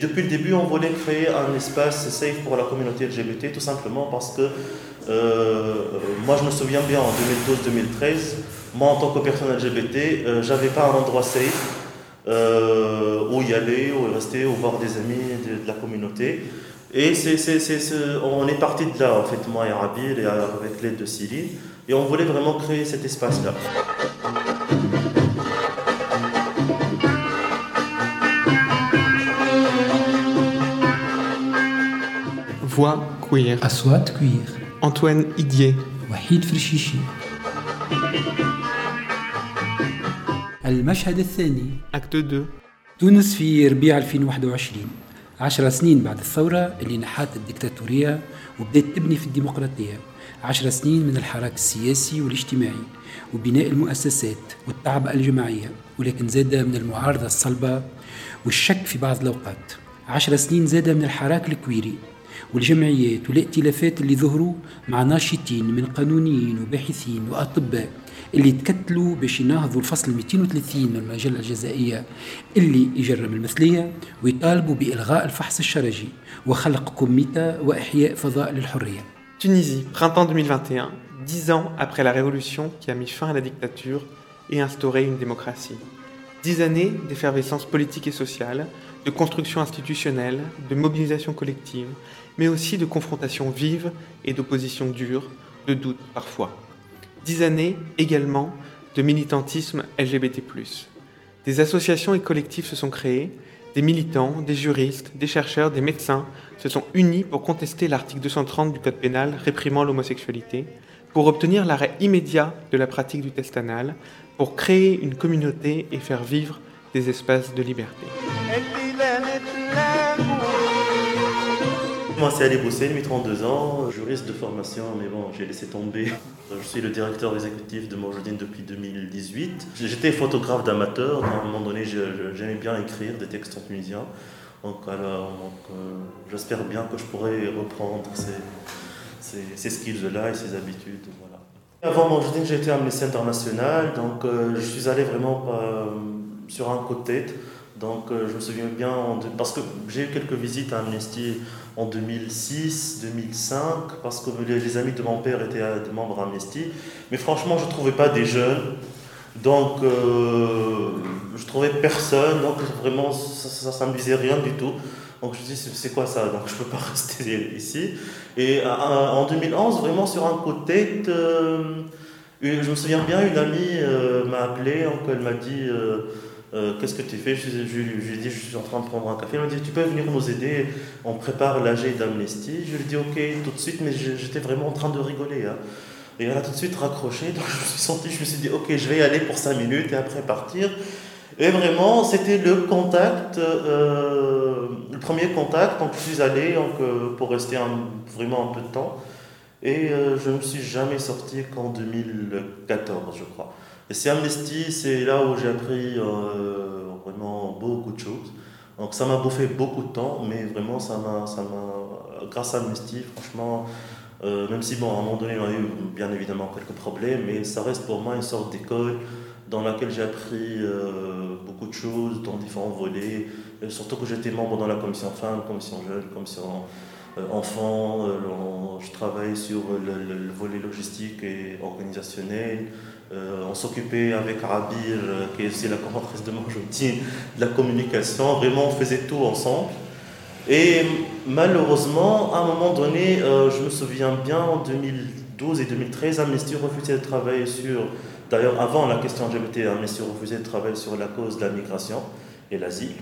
Depuis le début, on voulait créer un espace safe pour la communauté LGBT, tout simplement parce que euh, moi, je me souviens bien en 2012-2013, moi, en tant que personne LGBT, euh, j'avais pas un endroit safe euh, où y aller, où rester, où voir des amis de, la communauté. Et c'est, on est parti de là, en fait, moi et Rabil, et avec l'aide de Céline, et on voulait vraiment créer cet espace-là. Voix queer. أصوات queer. Antoine Idier. وحيد فرشيشي. المشهد الثاني. Acte 2. تونس في ربيع 2021 عشر سنين بعد الثورة اللي نحات الدكتاتورية وبدأت تبني في الديمقراطية عشر سنين من الحراك السياسي والاجتماعي وبناء المؤسسات والتعب الجماعية ولكن زاد من المعارضة الصلبة والشك في بعض الأوقات عشر سنين زاد من الحراك الكويري والجمعيات والائتلافات اللي ظهروا مع ناشطين من قانونيين وباحثين وأطباء اللي تكتلوا باش يناهضوا الفصل 230 من المجلة الجزائية اللي يجرم المثلية ويطالبوا بإلغاء الفحص الشرجي وخلق كوميتا وإحياء فضاء للحرية Tunisie, printemps 2021, dix ans après la révolution qui a mis fin à la dictature et instauré une démocratie. Dix années d'effervescence politique et sociale, de construction institutionnelle, de mobilisation collective, mais aussi de confrontation vive et d'opposition dure, de doute parfois. Dix années également de militantisme LGBT. Des associations et collectifs se sont créés, des militants, des juristes, des chercheurs, des médecins se sont unis pour contester l'article 230 du Code pénal réprimant l'homosexualité, pour obtenir l'arrêt immédiat de la pratique du test anal, pour créer une communauté et faire vivre des espaces de liberté. C'est Ali Boussen, j'ai 32 ans, juriste de formation, mais bon, j'ai laissé tomber. Je suis le directeur exécutif de Mojdine depuis 2018. J'étais photographe d'amateur, à un moment donné, j'aimais bien écrire des textes en tunisien. Donc, alors, euh, j'espère bien que je pourrai reprendre ces, ces, skills-là et ces habitudes. Voilà. Avant Mojdine, j'ai été Amnesty International, donc euh, je suis allé vraiment euh, sur un côté. Donc je me souviens bien, parce que j'ai eu quelques visites à Amnesty en 2006, 2005, parce que les, amis de mon père étaient des membres Amnesty. Mais franchement, je ne trouvais pas des jeunes. Donc, euh, je trouvais personne. Donc, vraiment, ça ne me disait rien du tout. Donc, je me dis, c'est quoi ça? Donc, je ne peux pas rester ici. Et euh, en 2011, vraiment sur un côté, euh, je me souviens bien, une amie m'a appelé, donc elle m'a dit euh, qu'est-ce que tu fais? Je, lui ai dit, je suis en train de prendre un café. Elle m'a dit, tu peux venir nous aider, on prépare l'AG d'Amnesty. Je lui ai dit, ok, tout de suite, mais j'étais vraiment en train de rigoler. Hein. Et elle a tout de suite raccroché, donc je me suis senti, je me suis dit, ok, je vais y aller pour 5 minutes et après partir. Et vraiment, c'était le contact, euh, le premier contact, donc je suis allé euh, pour rester vraiment un peu de temps. Et je ne me suis jamais sorti qu'en 2014, je crois. Et c'est Amnesty, c'est là où j'ai appris euh, vraiment beaucoup de choses. Donc ça m'a bouffé beaucoup de temps, mais vraiment ça m'a, ça m'a, grâce à Amnesty, franchement, euh, même si bon, à un moment donné, on a eu bien évidemment quelques problèmes, mais ça reste pour moi une sorte d'école dans laquelle j'ai appris euh, beaucoup de choses dans différents volets, surtout que j'étais membre dans la commission femmes, commission jeunes, commission enfants, je travaille sur le, volet logistique et organisationnel, euh, on s'occupait avec Rabir, euh, qui est aussi la commentatrice de Manjoutine, de la communication. Vraiment, on faisait tout ensemble. Et malheureusement, à un moment donné, euh, je me souviens bien, en 2012 et 2013, Amnesty refusait de travailler sur, d'ailleurs avant la question LGBT, Amnesty refusait de travailler sur la cause de la migration et l'asile.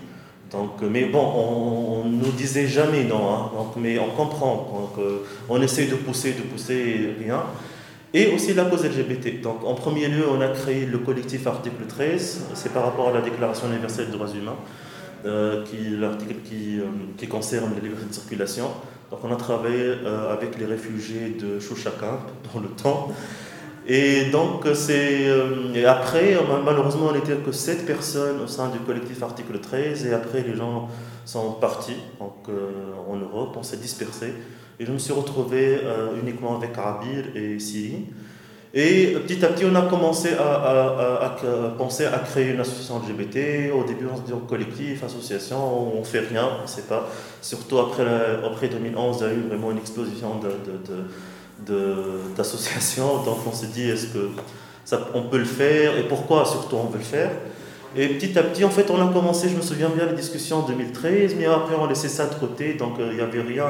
Donc, mais bon, on, ne nous disait jamais non, hein. donc, mais on comprend. Donc, on essaie de pousser, de pousser, rien et aussi la cause LGBT. Donc, en premier lieu, on a créé le collectif Article 13, c'est par rapport à la Déclaration universelle des droits humains, euh, qui, l'article qui, euh, qui, concerne les libertés de circulation. Donc, on a travaillé euh, avec les réfugiés de Chouchakin dans le temps. Et donc, c'est. et après, malheureusement, on n'était que 7 personnes au sein du collectif Article 13, et après, les gens sont partis donc, en Europe, on s'est dispersé. Et je me suis retrouvé euh, uniquement avec Rabir et Siri. Et petit à petit, on a commencé à, penser à créer une association LGBT. Au début, on se dit collectif, association, on fait rien, on ne sait pas. Surtout après, après 2011, il y a eu vraiment une explosion d'associations. De, Donc on s'est dit, est-ce que on peut le faire et pourquoi surtout on veut le faire? Et petit à petit, en fait, on a commencé, je me souviens bien, les discussions en 2013, mais après, on a laissé ça de côté, donc euh, il n'y avait rien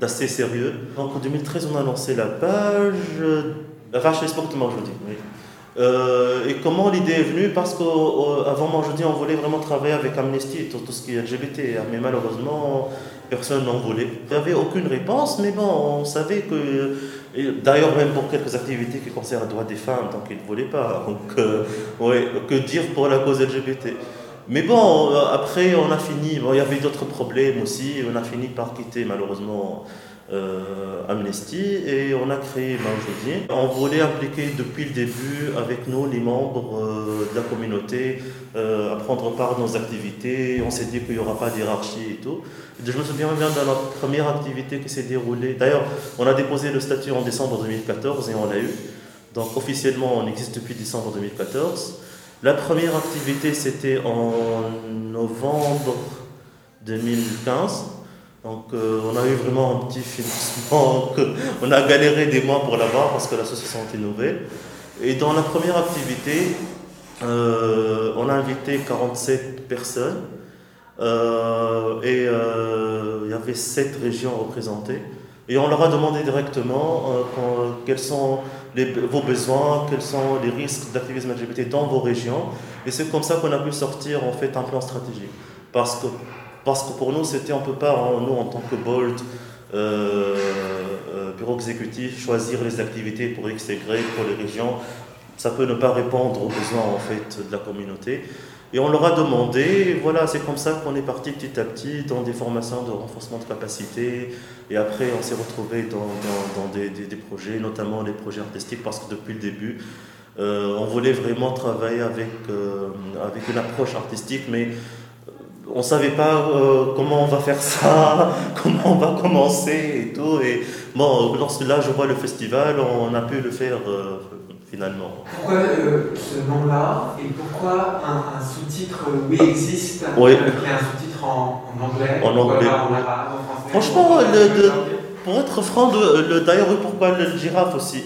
d'assez sérieux. Donc en 2013, on a lancé la page, enfin, je sport jeudi, oui. Euh, et comment l'idée est venue? Parce qu'avant jeudi, on voulait vraiment travailler avec Amnesty, tout, tout ce qui est LGBT, mais malheureusement, personne n'en voulait. Il n'y avait aucune réponse, mais bon, on savait que D'ailleurs, même pour quelques activités qui concernent le droit des femmes, donc ils ne voulaient pas. Donc, euh, que dire pour la cause LGBT Mais bon, euh, après, on a fini. Bon, il y avait d'autres problèmes aussi. On a fini par quitter, malheureusement, euh, Amnesty et on a créé Maujodi. On voulait impliquer depuis le début avec nous les membres euh, de la communauté à prendre part à nos activités. On s'est dit qu'il n'y aura pas d'hierarchie et tout. Je me souviens bien de notre première activité qui s'est déroulée. D'ailleurs, on a déposé le statut en décembre 2014 et on l'a eu. Donc officiellement, on existe depuis décembre 2014. La première activité, c'était en novembre 2015. Donc euh, on a eu vraiment un petit financement, on a galéré des mois pour l'avoir parce que l'association était nouvelle. Et dans la première activité, euh, on a invité 47 personnes euh, et il y avait 7 régions représentées. Et on leur a demandé directement quels sont vos besoins, quels sont les risques d'activisme LGBT dans vos régions. Et c'est comme ça qu'on a pu sortir en fait un plan stratégique. Parce que parce que pour nous, c'était, on ne peut pas, hein, nous, en tant que Bold, euh, euh, bureau exécutif, choisir les activités pour X et Y, pour les régions. Ça peut ne pas répondre aux besoins, en fait, de la communauté. Et on leur a demandé, voilà, c'est comme ça qu'on est parti petit à petit dans des formations de renforcement de capacité. Et après, on s'est retrouvé dans, des, projets, notamment les projets artistiques, parce que depuis le début, euh, on voulait vraiment travailler avec, avec une approche artistique, mais on ne savait pas euh, comment on va faire ça, comment on va commencer et tout. Et bon, là je vois le festival, on a pu le faire euh, finalement. Pourquoi euh, ce nom-là et pourquoi un, sous-titre Oui existe oui. qui est un sous-titre en, anglais? En anglais. en arabe, en français Franchement, pour être franc, d'ailleurs, pourquoi le girafe aussi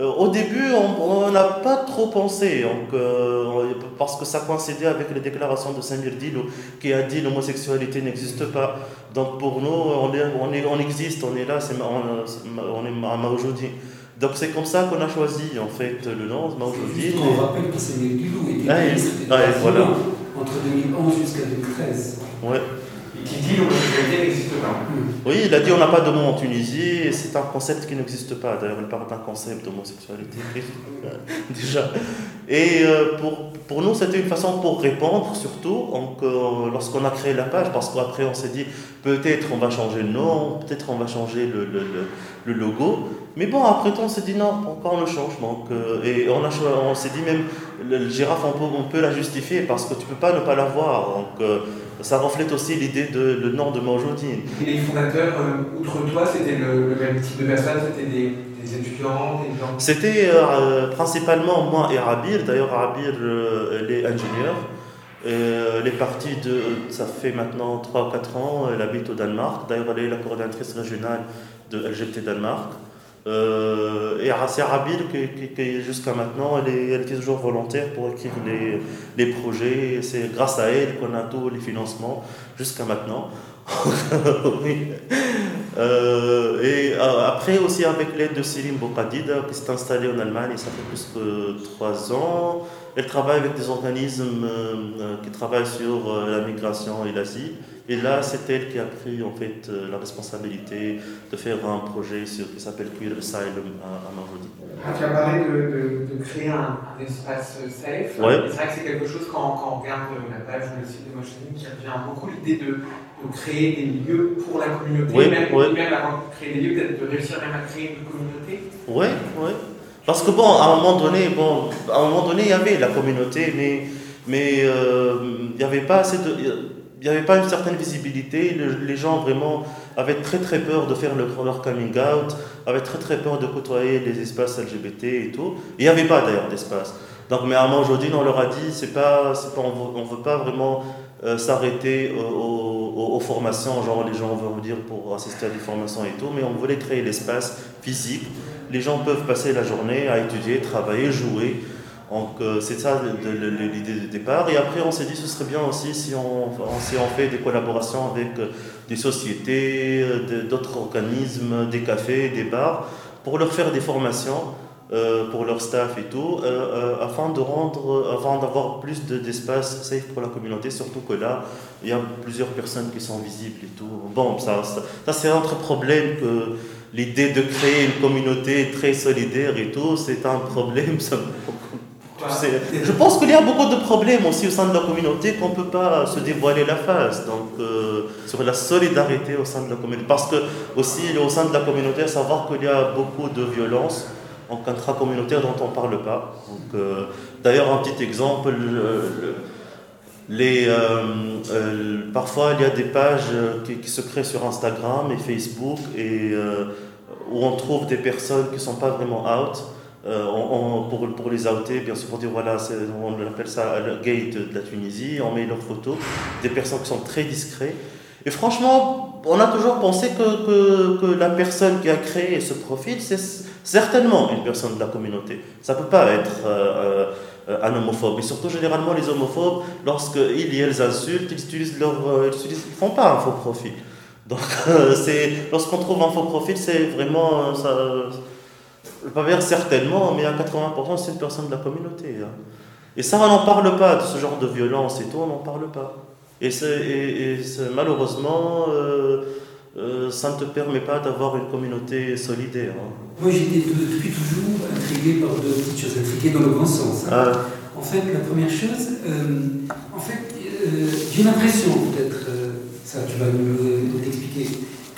euh, au début, on n'a pas trop pensé, donc, euh, parce que ça coïncidait avec les déclarations de Samir Dilo, qui a dit l'homosexualité n'existe pas. Donc pour nous, on, est, on, est, on existe, on est là, on, on est à Maoujodi. Donc c'est comme ça qu'on a choisi en fait le nom Maoujodi. On rappelle que Samir Dilo était ah, ministre voilà. entre 2011 jusqu'à 2013. Ouais qui dit l'homosexualité n'existe pas. Oui, il a dit on n'a pas de mot en Tunisie et c'est un concept qui n'existe pas. D'ailleurs, il parle d'un concept d'homosexualité déjà. Et euh, pour, pour nous, c'était une façon pour répondre, surtout euh, lorsqu'on a créé la page, parce qu'après on s'est dit peut-être on va changer le nom, peut-être on va changer le, le, le, logo. Mais bon, après tout, on s'est dit non, encore on le change. Donc, euh, et on, a, on s'est dit même le, girafe, on peut, on peut, la justifier parce que tu peux pas ne pas l'avoir. Donc, ça reflète aussi l'idée de le nom de Maujodine. Et les fondateurs, euh, outre toi, c'était le, même type de personnes C'était des, étudiants des gens C'était euh, principalement moi et Arabir. D'ailleurs, Arabir, euh, elle est ingénieure. elle est partie de. Ça fait maintenant 3 ou 4 ans. Elle habite au Danemark. D'ailleurs, elle est la coordinatrice régionale de LGBT Danemark. Euh, et c'est Arabil qui, jusqu'à maintenant, elle, est, elle était toujours volontaire pour écrire les, les projets. C'est grâce à elle qu'on a tous les financements jusqu'à maintenant. oui. Euh, et euh, après aussi avec l'aide de Céline Bokadid qui s'est installée en Allemagne, ça fait plus que trois ans. Elle travaille avec des organismes qui travaillent sur la migration et l'Asie. Et là, c'est elle qui a pris en fait euh, la responsabilité de faire un projet sur, qui s'appelle Queer Asylum à, à Marjodi. Ah, tu as parlé de, de, créer un, espace safe. Ouais. C'est vrai que c'est quelque chose quand, quand, on regarde la page ou le site de Motioning qui revient beaucoup l'idée de, créer des lieux pour la communauté, oui, même, même avant de créer des lieux, peut-être de réussir même à créer une communauté. Oui, oui. Parce que bon, à un moment donné, bon, à un moment donné, il y avait la communauté, mais mais euh, il n'y avait pas assez de il n'y avait pas une certaine visibilité. les gens vraiment avaient très très peur de faire leur coming out, avaient très très peur de côtoyer les espaces LGBT et tout. il n'y avait pas d'ailleurs d'espace. Donc, mais à aujourd'hui, on leur a dit, c'est pas, pas, on ne veut pas vraiment euh, s'arrêter aux, formations, genre les gens vont dire pour assister à des formations et tout, mais on voulait créer l'espace physique. Les gens peuvent passer la journée à étudier, travailler, jouer. Donc euh, c'est ça l'idée de départ. Et après, on s'est dit ce serait bien aussi si on, si on fait des collaborations avec euh, des sociétés, euh, d'autres organismes, des cafés, des bars, pour leur faire des formations pour leur staff et tout, afin de rendre, avant d'avoir plus d'espace safe pour la communauté, surtout que là, il y a plusieurs personnes qui sont visibles et tout. Bon, ça, c'est un autre problème que l'idée de créer une communauté très solidaire et tout, c'est un problème. je pense qu'il y a beaucoup de problèmes aussi au sein de la communauté qu'on ne peut pas se dévoiler la face. Donc, euh, sur la solidarité au sein de la communauté. Parce que, aussi, au sein de la communauté, savoir qu'il y a beaucoup de violence intra-communautaire dont on ne parle pas. Euh, d'ailleurs, un petit exemple. les, euh, parfois, il y a des pages qui, se créent sur Instagram et Facebook et, où on trouve des personnes qui ne sont pas vraiment out euh, pour, les outer, bien sûr, pour dire voilà, on appelle ça le gate de la Tunisie, on met leurs photos, des personnes qui sont très discrets. Et franchement, on a toujours pensé que, que, la personne qui a créé ce profil, c'est certainement une personne de la communauté. Ça ne peut pas être euh, euh, un homophobe. Et surtout, généralement, les homophobes, lorsqu'ils et elles insultent, ils utilisent leur, ils, ne font pas un faux profil. Donc, lorsqu'on trouve un faux profil, c'est vraiment. Ça, pas dire certainement, mais à 80%, c'est une personne de la communauté. Hein. Et ça, on n'en parle pas, de ce genre de violence et tout, on n'en parle pas. Et, et, malheureusement, euh, euh, ça ne te permet pas d'avoir une communauté solidaire. Hein. Moi, j'étais depuis toujours intrigué par deux petites choses, intrigué dans le bon sens. Hein. Ah. En fait, la première chose, euh, en fait, j'ai l'impression, peut-être, ça tu vas nous l'expliquer,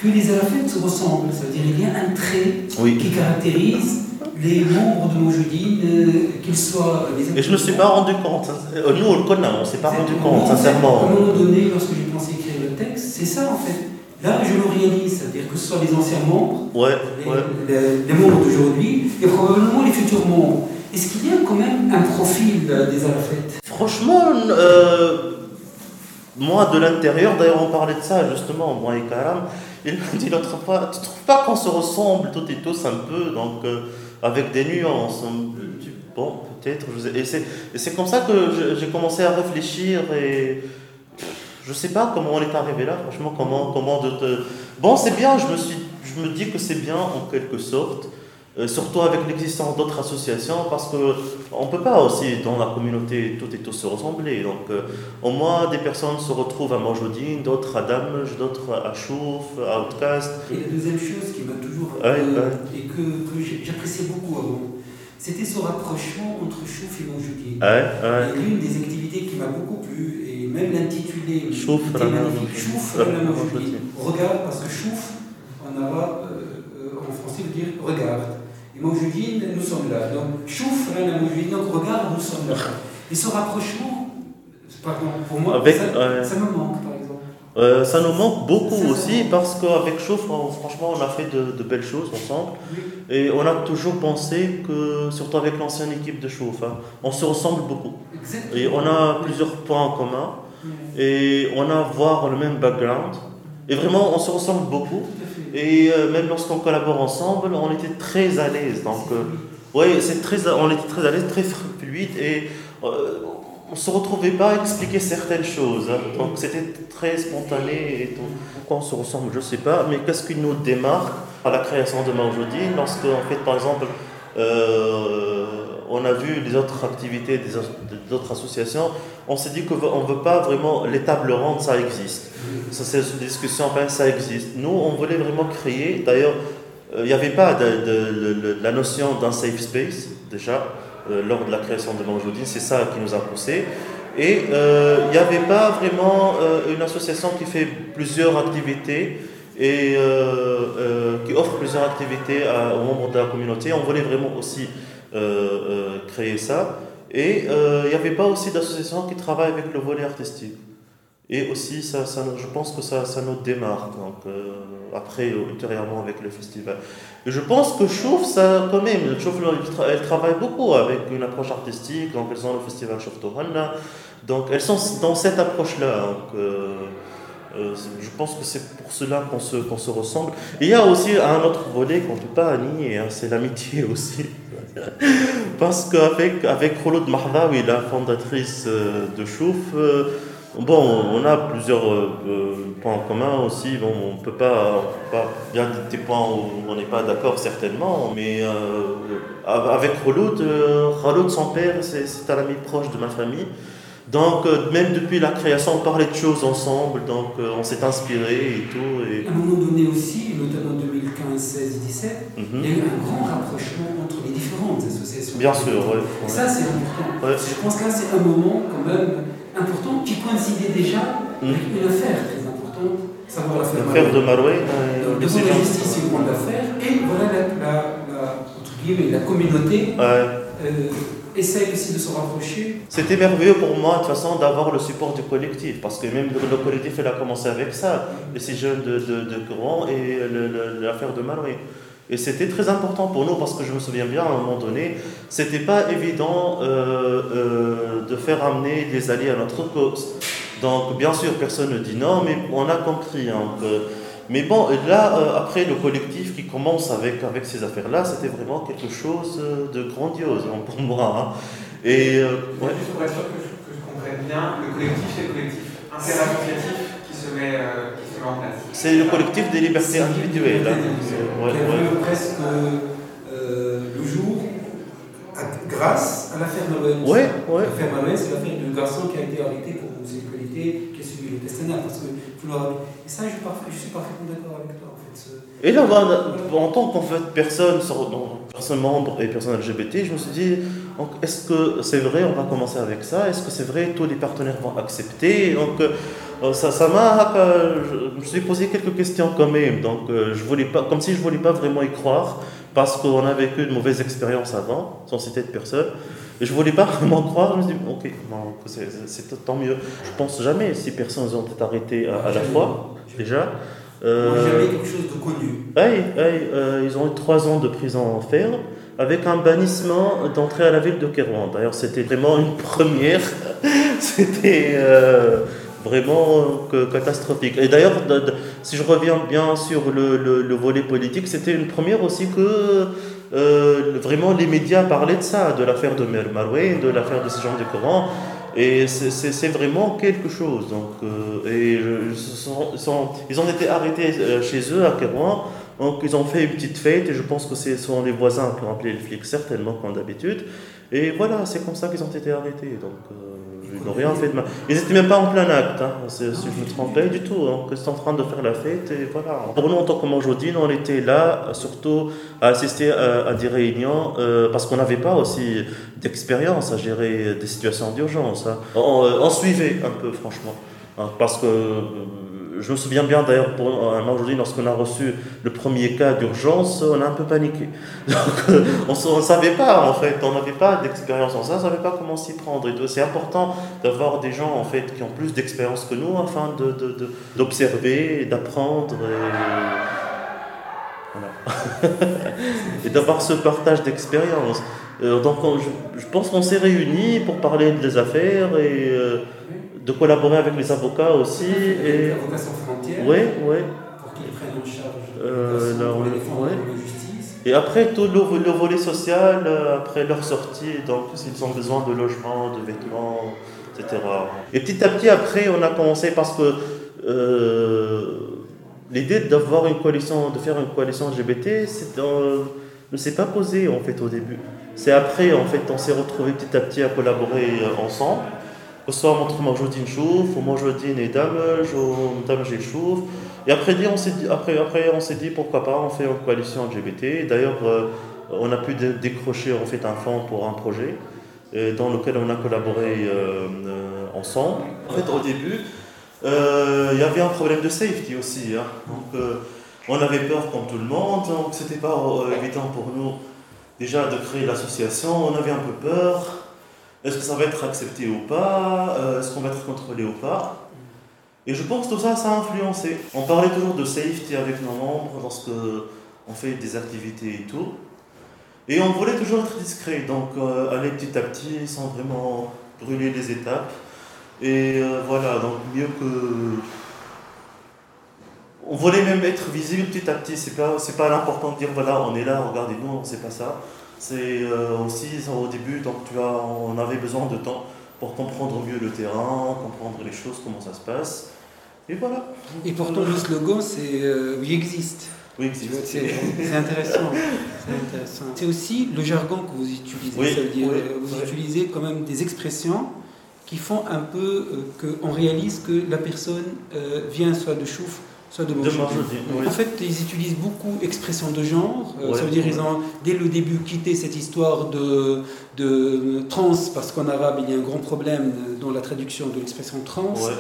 que les se ressemblent. Ça veut dire qu'il y a un trait qui caractérise les membres de Mojoudine, euh, qu'ils soient. Les Et je ne me suis pas rendu compte. Euh, nous, on le connaît, on ne s'est pas rendu compte, sincèrement. à un moment donné, lorsque j'ai pensé écrire le texte, c'est ça en fait. Là, je le réalise, c'est-à-dire que ce soit les anciens membres, ouais, les, les, membres d'aujourd'hui, et probablement les futurs membres. Est-ce qu'il y a quand même un profil des Alafettes Franchement, euh, moi de l'intérieur, d'ailleurs on parlait de ça justement, moi et Karam, il m'a dit l'autre fois, tu trouves pas qu'on se ressemble toutes et tous un peu, donc euh, avec des nuances Bon, peut-être. Et c'est comme ça que j'ai commencé à réfléchir et je sais pas comment on est arrivé là, franchement, comment, comment de te... Bon, c'est bien, je me, suis, je me dis que c'est bien en quelque sorte. Euh, surtout avec l'existence d'autres associations, parce qu'on ne peut pas aussi, dans la communauté, toutes et tous se ressembler. Donc, euh, au moins, des personnes se retrouvent à Manjodine, d'autres à Damj, d'autres à Chouf, à Outcast. Et la deuxième chose qui m'a toujours. Euh, et que, que j'appréciais beaucoup avant, c'était ce rapprochement entre Chouf et Manjodine. Ouais, et l'une des activités qui m'a beaucoup plu, et même l'intitulé Chouf, Chouf, Regarde, parce que Chouf, en arabe, en français, veut dire regarde. Et Mawjoudine, nous sommes là. Donc, chouf, donc regarde, nous sommes là. Et ce rapprochement, pardon, pour moi, Avec, ça, ça, me manque, par exemple. Euh, ça nous manque beaucoup aussi parce qu'avec Chouf, franchement, on a fait de, de belles choses ensemble. Et on a toujours pensé que, surtout avec l'ancienne équipe de Chouf, hein, on se ressemble beaucoup. Exactement. Et on a plusieurs points en commun. Et on a voir le même background. Et vraiment, on se ressemble beaucoup. Et euh, même lorsqu'on collabore ensemble, on était très à l'aise. Donc, euh, ouais, c'est très, on était très à l'aise, très fluide et euh, on se retrouvait pas à expliquer certaines choses. Hein. Donc, c'était très spontané. Et Pourquoi on se ressemble, je sais pas. Mais qu'est-ce qui nous démarque à la création de Maoujodi Lorsque, en fait, par exemple, on a vu les autres activités des autres associations, on s'est dit qu'on ne veut pas vraiment les tables rondes, ça existe. Ça, c'est une discussion, enfin, ça existe. Nous, on voulait vraiment créer, d'ailleurs, euh, il n'y avait pas de, la notion d'un safe space, déjà, euh, lors de la création de Manjoudine, c'est ça qui nous a poussé. Et euh, il n'y avait pas vraiment une association qui fait plusieurs activités et qui offre plusieurs activités aux membres de la communauté. On voulait vraiment aussi créer ça. Et il n'y avait pas aussi d'association qui travaille avec le volet artistique. Et aussi, ça, ça, je pense que ça, ça nous démarque, donc, euh, après, ultérieurement avec le festival. Et je pense que Chouf, ça, quand même, Chouf, elle travaille beaucoup avec une approche artistique, donc elles ont le festival Chouf Tohanna, donc elles sont dans cette approche-là. Donc, euh, euh, je pense que c'est pour cela qu'on se, qu'on se ressemble. Il y a aussi un autre volet qu'on ne peut pas nier, hein, c'est l'amitié aussi. Parce qu'avec avec Khouloud Mahdawi, la fondatrice de Chouf, Bon, on a plusieurs euh, euh, points en commun aussi. Bon, on ne peut pas, Il y a des points où on n'est pas d'accord certainement, mais euh, avec Kholoud, Kholoud, son père, c'est un ami proche de ma famille. Donc, même depuis la création, on parlait de choses ensemble, donc on s'est inspiré et tout. Et... À un moment donné aussi, notamment 2015, 16 17, il y a eu un grand rapprochement entre les différentes associations. Bien sûr, oui. Ça, c'est important. Je pense que là, c'est un moment quand même important qui coïncidait déjà avec hmm. une affaire très importante, savoir l'affaire L'affaire de Maroué. Euh, devant la justice, une grande affaire, et voilà la, la, la communauté euh, essaye aussi de se rapprocher. C'était merveilleux pour moi, de toute façon, d'avoir le support du collectif, parce que même le, collectif, il a commencé avec ça, les six jeunes de, de, de Courant et l'affaire de Maroué. Et c'était très important pour nous parce que je me souviens bien, à un moment donné, c'était pas évident euh, euh, de faire amener des alliés à notre cause. Donc, bien sûr, personne ne dit non, mais on a compris. Hein, mais bon, là, euh, après, le collectif qui commence avec, avec ces affaires-là, c'était vraiment quelque chose de grandiose hein, pour moi. Hein. Et, ouais. Pour être sûr que je, que je comprenne bien, le collectif, c'est le collectif interassociatif qui se met. C'est le collectif des libertés individuelles. Hein. Ouais, qui a vu presque euh, le jour grâce à l'affaire Malouane. Oui, oui. L'affaire Malouane, c'est l'affaire du garçon qui a été arrêté pour homosexualité, qui a subi le testament. Parce que, et ça, je, suis parfaitement d'accord avec toi. En fait. Et là, en tant qu'en fait, personne, personne membre et personne LGBT, je me suis dit, est-ce que c'est vrai, on va commencer avec ça Est-ce que c'est vrai, tous les partenaires vont accepter Donc, euh, ça, ça m'a, je me suis posé quelques questions quand même. Donc, euh, je voulais pas, comme si je voulais pas vraiment y croire, parce qu'on a vécu de mauvaises expériences avant, sans citer de personne. Et je voulais pas vraiment croire. Je me suis dit, ok, c'est tant mieux. Je pense jamais si personnes ont été arrêtées à, la fois, déjà. Euh, jamais quelque chose de connu. Euh, ils ont eu trois ans de prison ferme avec un bannissement d'entrée à la ville de Kérouan. D'ailleurs, c'était vraiment une première. c'était vraiment euh, catastrophique. Et d'ailleurs, si je reviens bien sur le, le, volet politique, c'était une première aussi que euh, vraiment les médias parlaient de ça, de l'affaire de Maroué, de l'affaire de ces gens du Coran. Et c'est vraiment quelque chose. Donc, euh, et ils ont été arrêtés chez eux à Kérouan. Donc ils ont fait une petite fête et je pense que ce sont les voisins qui ont appelé les flics certainement comme d'habitude. Et voilà, c'est comme ça qu'ils ont été arrêtés. Donc, ils n'ont rien fait de mal. Ils n'étaient même pas en plein acte, hein, si, je me trompais du tout. Donc, ils sont en train de faire la fête et voilà. Pour nous, en tant que Manjoudine, on était là surtout à assister à, des réunions euh, parce qu'on n'avait pas aussi d'expérience à gérer des situations d'urgence. Hein. On, on, suivait un peu, franchement. Hein, parce que euh, je me souviens bien d'ailleurs pour aujourd'hui lorsqu'on a reçu le premier cas d'urgence, on a un peu paniqué. Euh, on ne savait pas en fait, on n'avait pas d'expérience en ça, on ne savait pas comment s'y prendre. Et c'est important d'avoir des gens en fait qui ont plus d'expérience que nous afin d'observer, de, d'apprendre. Et, et d'avoir ce partage d'expérience. Euh, donc je, je, pense qu'on s'est réunis pour parler des affaires et euh, de collaborer avec les avocats aussi. Et... Les avocats sans frontières. Oui, oui. Pour qu'ils prennent en charge euh, la, justice. Et après, tout le, le volet social, euh, après leur sortie, donc s'ils ont besoin de logement, de vêtements, etc. Et petit à petit, après, on a commencé parce que euh, l'idée d'avoir une coalition, de faire une coalition LGBT, c'est ne s'est pas posée en fait au début. C'est après, en fait, on s'est retrouvés petit à petit à collaborer ensemble Chouf, ou Majoudine et Damage, ou Damage et Chouf. Et après, on s'est dit, après, après, on s'est dit pourquoi pas, on fait une coalition LGBT. D'ailleurs, euh, on a pu décrocher en fait un fonds pour un projet euh, dans lequel on a collaboré euh, ensemble. En fait, au début, il y avait un problème de safety aussi. Hein. Donc, on avait peur comme tout le monde, donc c'était pas évident pour nous déjà de créer l'association. On avait un peu peur. Est-ce que ça va être accepté ou pas? Euh, Est-ce qu'on va être contrôlé ou pas? Et je pense que tout ça, ça a influencé. On parlait toujours de safety avec nos membres lorsque on fait des activités et tout. Et on voulait toujours être discret, donc euh, aller petit à petit sans vraiment brûler les étapes. Et euh, voilà, donc mieux que. On voulait même être visible petit à petit, c'est pas, pas l'important de dire voilà, on est là, regardez-nous, c'est pas ça. C'est euh, aussi au début, donc tu as, on avait besoin de temps pour comprendre mieux le terrain, comprendre les choses, comment ça se passe. Et voilà. Et pourtant, le slogan, c'est euh, Oui existe. Oui, existe. C'est intéressant. C'est aussi le jargon que vous utilisez. Oui, ça veut dire, oui, euh, vous oui. utilisez quand même des expressions qui font un peu euh, qu'on réalise que la personne euh, vient soit de Chouf, soit de De Mourchid. Mourchid, oui. En fait, ils utilisent beaucoup expression de genre. Euh, Ouais, ça veut dire ouais. ils ont dès le début quitté cette histoire de, de trans parce qu'en arabe il y a un grand problème dans la traduction de l'expression trans. Ouais.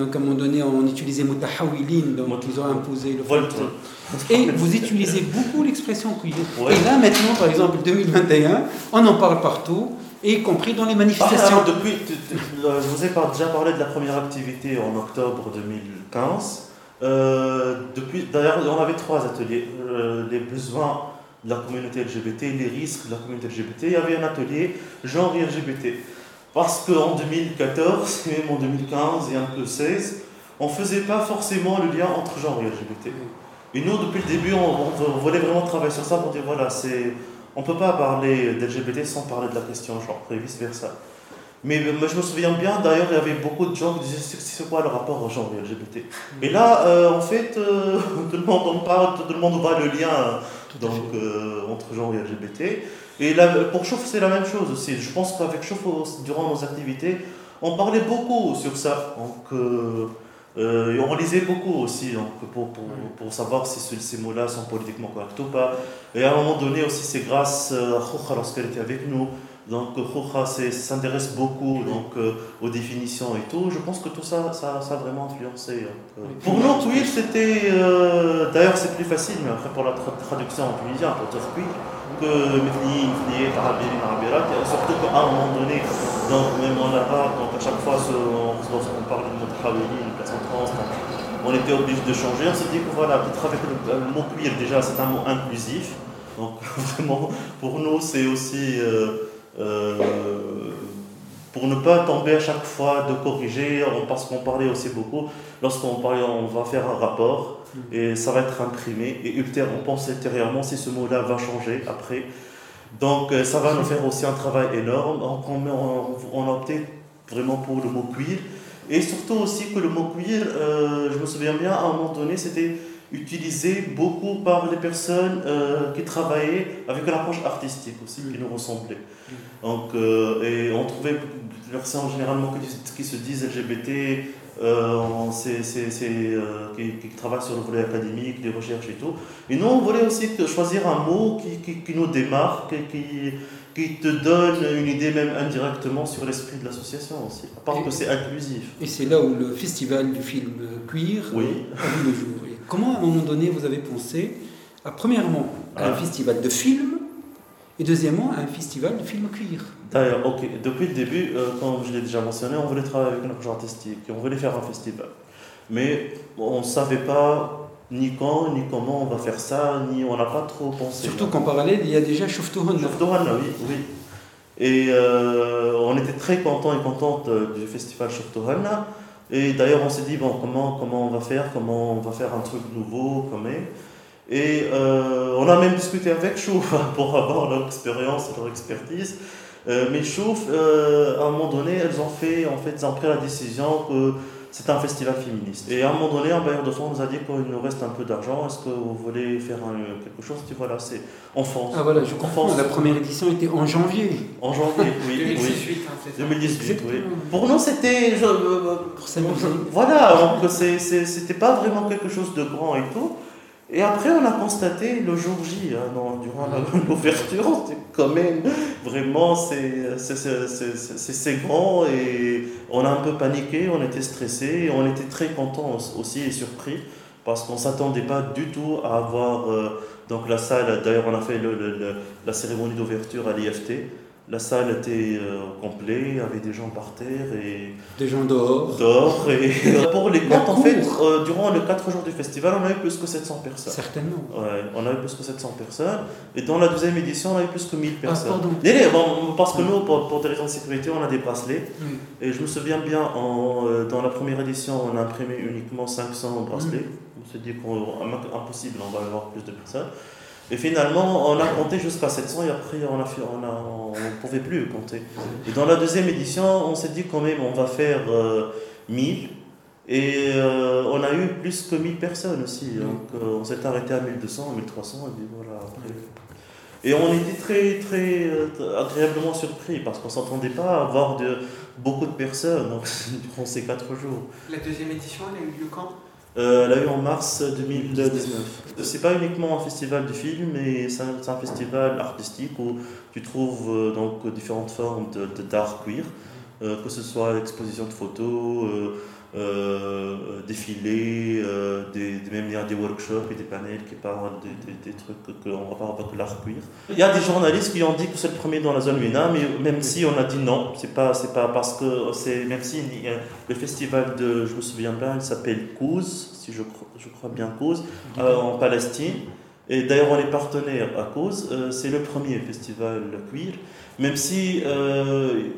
Donc à un moment donné, on utilisait mutahawilin, donc ils ont imposé le Volt. fait. Et vous utilisez beaucoup l'expression queer. Et là maintenant, par exemple 2021, on en parle partout, y compris dans les Ah, manifestations. depuis, je vous ai déjà parlé de la première activité en octobre 2015. Euh, depuis, d'ailleurs, on avait trois ateliers. Euh, les besoins de la communauté LGBT, les risques de la communauté LGBT. Il y avait un atelier genre LGBT. Parce qu'en 2014, et même en 2015 et un peu 16, on ne faisait pas forcément le lien entre genre et LGBT. Et nous, depuis le début, on, on voulait vraiment travailler sur ça pour dire voilà, c'est, on ne peut pas parler d'LGBT sans parler de la question genre et vice-versa. Mais je me souviens bien, d'ailleurs, il y avait beaucoup de gens qui disaient c'est quoi le rapport au genre et LGBT Et là, euh, en fait, euh, tout le monde en parle, tout le monde voit le lien à donc, euh, entre genre et LGBT. Et là, pour Chauffe, c'est la même chose aussi. Je pense qu'avec Chauffe, durant nos activités, on parlait beaucoup sur ça. Donc, euh, et on lisait beaucoup aussi donc, pour, pour, pour savoir si ce- ces mots-là sont politiquement corrects ou pas. Et à un moment donné aussi, c'est grâce à Khoucha lorsqu'elle était avec nous. Donc Khoucha c'est- s'intéresse beaucoup donc, euh, aux définitions et tout. Je pense que tout ça, ça, ça a vraiment influencé. euh. Oui. Pour nous, queer, c'était... euh, D'ailleurs, c'est plus facile, mais après pour la tra- traduction en tunisien, pour dire queer, que Mithli, Arabirin, Arabirat, surtout qu'à un moment donné, donc même en arabe, donc à chaque fois, ce- on- parle de notre Hawili, une personne trans, donc, on était obligé de changer. On s'est dit que voilà, peut-être avec le, le mot queer, déjà, c'est un mot inclusif. Donc vraiment, pour nous, c'est aussi euh, euh, pour ne pas tomber à chaque fois de corriger, parce qu'on parlait aussi beaucoup, lorsqu'on parlait, on va faire un rapport et ça va être imprimé et ultérieurement, on pense ultérieurement si ce mot-là va changer après. Donc euh, ça va nous faire aussi un travail énorme. Donc on, on- a opté vraiment pour le mot queer. Et surtout aussi que le mot queer, euh, je me souviens bien, à un moment donné, c'était utilisé beaucoup par les personnes euh, qui travaillaient avec une approche artistique aussi, qui nous ressemblait. Donc, euh, et on trouvait des personnes généralement qui, qui se disent LGBT, euh, qui, qui travaillent sur le volet académique, les recherches et tout. Et nous, on voulait aussi choisir un mot qui, qui, qui nous démarque, qui, qui te donne une idée même indirectement sur l'esprit de l'association aussi, à part Et- que c'est inclusif. Et c'est là où le festival du film queer Oui. a vu le jour. Comment, à un moment donné, vous avez pensé, à, premièrement, à un Ah. festival de films, et deuxièmement, à un festival de films queer D'ailleurs, ok, depuis le début, euh, comme je l'ai déjà mentionné, on voulait travailler avec une approche artistique, et on voulait faire un festival. Mais on ne savait pas ni quand, ni comment on va faire ça, ni on n'a pas trop pensé. Surtout qu'en parallèle, il y a déjà Shoftohon. Shoftohana, oui, oui. Et euh, on était très contents et contentes euh, du festival Shoftohana. Et d'ailleurs, on s'est dit, bon, comment, comment on va faire, comment on va faire un truc nouveau quand même. Et euh, on a même discuté avec Chouf pour avoir leur expérience, leur expertise. Euh, mais Chouf, euh, à un moment donné, elles ont fait, en fait, ils ont pris la décision que c'est un festival féministe. Et à un moment donné, un bailleur de fonds nous a dit qu'il nous reste un peu d'argent. Est-ce que vous voulez faire un- quelque chose? Dis voilà, c'est en France. Ah voilà, je comprends. La première édition était en janvier. En janvier, oui. oui. 2018, oui. Pour nous, c'était. je- euh, Pour s'amuser. Voilà, donc c'était pas vraiment quelque chose de grand et tout. Et après, on a constaté le jour J, hein, non, durant l'ouverture, quand même vraiment, c'est grand et on a un peu paniqué, on était stressé on était très contents aussi et surpris parce qu'on s'attendait pas du tout à avoir euh, donc la salle. D'ailleurs, on a fait le- le- la cérémonie d'ouverture à l'IFT. La salle était euh, complète, il y avait des gens par terre et. Des gens dehors. Dehors. Et pour les comptes, en fait, euh, durant les 4 jours du festival, on a eu plus que 700 personnes. Certainement. Ouais, on a eu plus que 700 personnes. Et dans la deuxième édition, on a eu plus que 1000 Ah, personnes. pardon. Et les- bon, parce que nous, pour, pour des raisons de sécurité, on a des bracelets. Oui. Et je me souviens bien, en, euh, dans la première édition, on a imprimé uniquement 500 bracelets. On s'est dit qu'impossible, on va avoir plus de personnes. Et finalement, on a compté jusqu'à 700 et après, on a fait, on ne pouvait plus compter. Et dans la deuxième édition, on s'est dit quand même, on va faire euh, 1000. Et euh, on a eu plus que 1000 personnes aussi. Donc euh, on s'est arrêté à 1200, 1300 et puis voilà. Après. Et on était très, très euh, agréablement surpris parce qu'on ne s'attendait pas à avoir de, beaucoup de personnes durant ces 4 jours. La deuxième édition, elle a eu lieu quand? Euh, elle a eu en mars 2019. C'est pas uniquement un festival de films, mais c'est un, festival artistique où tu trouves euh, donc différentes formes de- de- d'art queer, euh, que ce soit l'exposition de photos, euh, euh, défilés, euh, des, des- même il y a des workshops et des panels qui parlent des, des- des trucs qu'on va pas que l'art queer. Il y a des journalistes qui ont dit que c'est le premier dans la zone MENA, mais même si on a dit non, c'est pas, c'est pas parce que c'est même si le festival de, je me souviens bien, il s'appelle Kouz, si je crois, je crois bien Kouz, euh, en Palestine. Et d'ailleurs, on est partenaire à cause. euh, c'est le premier festival queer, même si euh,